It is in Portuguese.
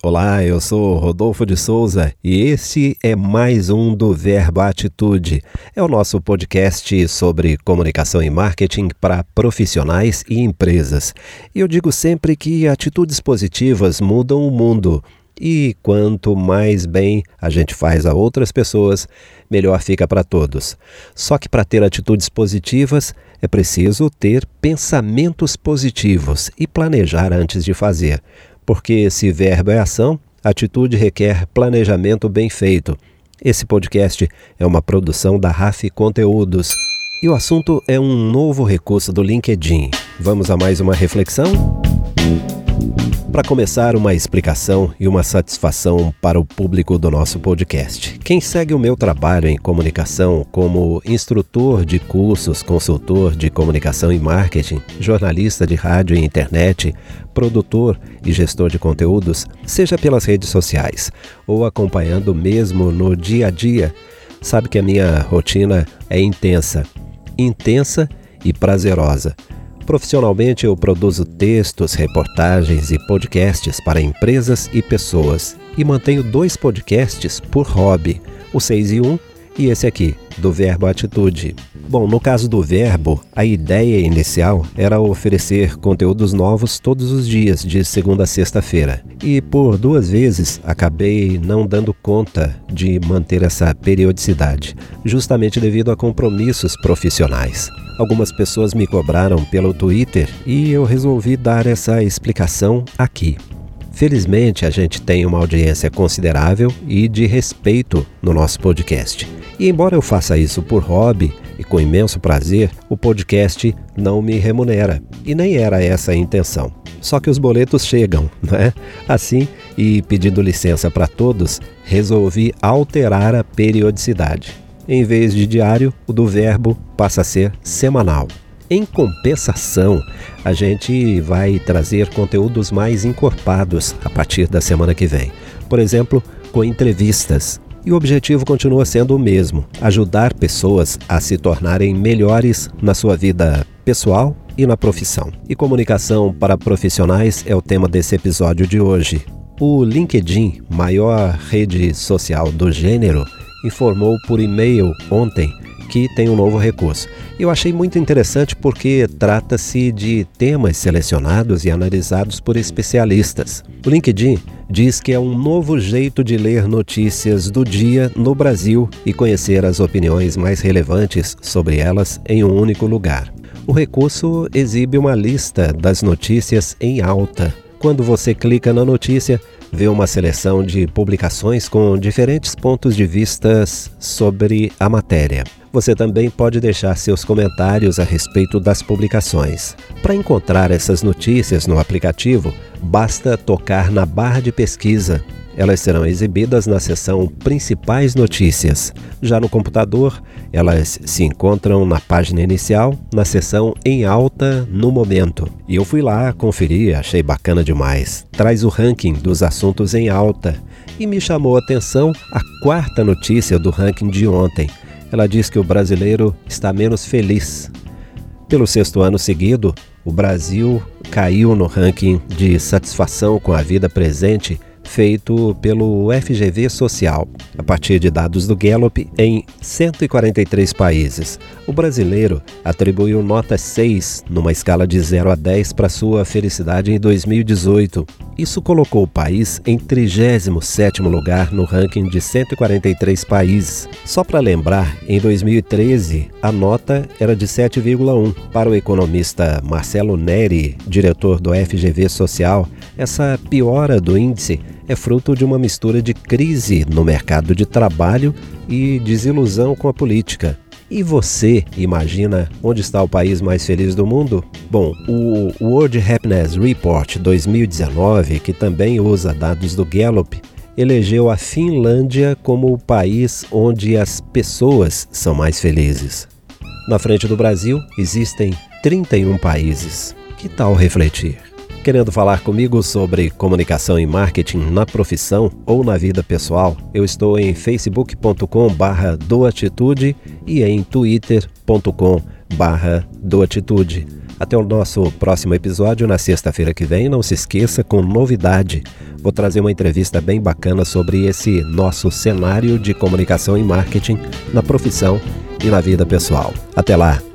Olá, eu sou Rodolfo de Souza e este é mais um do Verbo Atitude. É o nosso podcast sobre comunicação e marketing para profissionais e empresas. E eu digo sempre que atitudes positivas mudam o mundo. E quanto mais bem a gente faz a outras pessoas, melhor fica para todos. Só que para ter atitudes positivas é preciso ter pensamentos positivos e planejar antes de fazer porque se verbo é ação, atitude requer planejamento bem feito. Esse podcast é uma produção da RAF Conteúdos. E o assunto é um novo recurso do LinkedIn. Vamos a mais uma reflexão? Para começar, uma explicação e uma satisfação para o público do nosso podcast. Quem segue o meu trabalho em comunicação como instrutor de cursos, consultor de comunicação e marketing, jornalista de rádio e internet, produtor e gestor de conteúdos, seja pelas redes sociais ou acompanhando mesmo no dia a dia, sabe que a minha rotina é intensa. Intensa e prazerosa Profissionalmente, eu produzo textos, reportagens e podcasts para empresas e pessoas e mantenho dois podcasts por hobby, o 6 e 1 e esse aqui, do Verbo Atitude. Bom, no caso do Verbo, a ideia inicial era oferecer conteúdos novos todos os dias, de segunda a sexta-feira. E por duas vezes acabei não dando conta de manter essa periodicidade, justamente devido a compromissos profissionais. Algumas pessoas me cobraram pelo Twitter e eu resolvi dar essa explicação aqui. Felizmente, a gente tem uma audiência considerável e de respeito no nosso podcast. E embora eu faça isso por hobby e com imenso prazer, o podcast não me remunera. E nem era essa a intenção. Só que os boletos chegam, né? Assim, e pedindo licença para todos, resolvi alterar a periodicidade. Em vez de diário, o do verbo passa a ser semanal. Em compensação, a gente vai trazer conteúdos mais encorpados a partir da semana que vem. Por exemplo, com entrevistas. E o objetivo continua sendo o mesmo: ajudar pessoas a se tornarem melhores na sua vida pessoal e na profissão. E comunicação para profissionais é o tema desse episódio de hoje. O LinkedIn, maior rede social do gênero, informou por e-mail ontem que tem um novo recurso. Eu achei muito interessante porque trata-se de temas selecionados e analisados por especialistas. O LinkedIn diz que é um novo jeito de ler notícias do dia no Brasil e conhecer as opiniões mais relevantes sobre elas em um único lugar. O recurso exibe uma lista das notícias em alta. Quando você clica na notícia, vê uma seleção de publicações com diferentes pontos de vista sobre a matéria. Você também pode deixar seus comentários a respeito das publicações. Para encontrar essas notícias no aplicativo, basta tocar na barra de pesquisa elas serão exibidas na seção Principais Notícias. Já no computador, elas se encontram na página inicial, na seção Em Alta no Momento. E eu fui lá conferir, achei bacana demais. Traz o ranking dos assuntos em alta. E me chamou a atenção a quarta notícia do ranking de ontem. Ela diz que o brasileiro está menos feliz. Pelo sexto ano seguido, o Brasil caiu no ranking de satisfação com a vida presente feito pelo FGV Social, a partir de dados do Gallup, em 143 países. O brasileiro atribuiu nota 6 numa escala de 0 a 10 para sua felicidade em 2018. Isso colocou o país em 37º lugar no ranking de 143 países. Só para lembrar, em 2013 a nota era de 7,1. Para o economista Marcelo Neri, diretor do FGV Social, essa piora do índice é fruto de uma mistura de crise no mercado de trabalho e desilusão com a política. E você imagina onde está o país mais feliz do mundo? Bom, o World Happiness Report 2019, que também usa dados do Gallup, elegeu a Finlândia como o país onde as pessoas são mais felizes. Na frente do Brasil, existem 31 países. Que tal refletir? Querendo falar comigo sobre comunicação e marketing na profissão ou na vida pessoal, eu estou em facebook.com/barra doatitude e em twitter.com/barra doatitude. Até o nosso próximo episódio na sexta-feira que vem. Não se esqueça com novidade. vou trazer uma entrevista bem bacana sobre esse nosso cenário de comunicação e marketing na profissão e na vida pessoal. Até lá!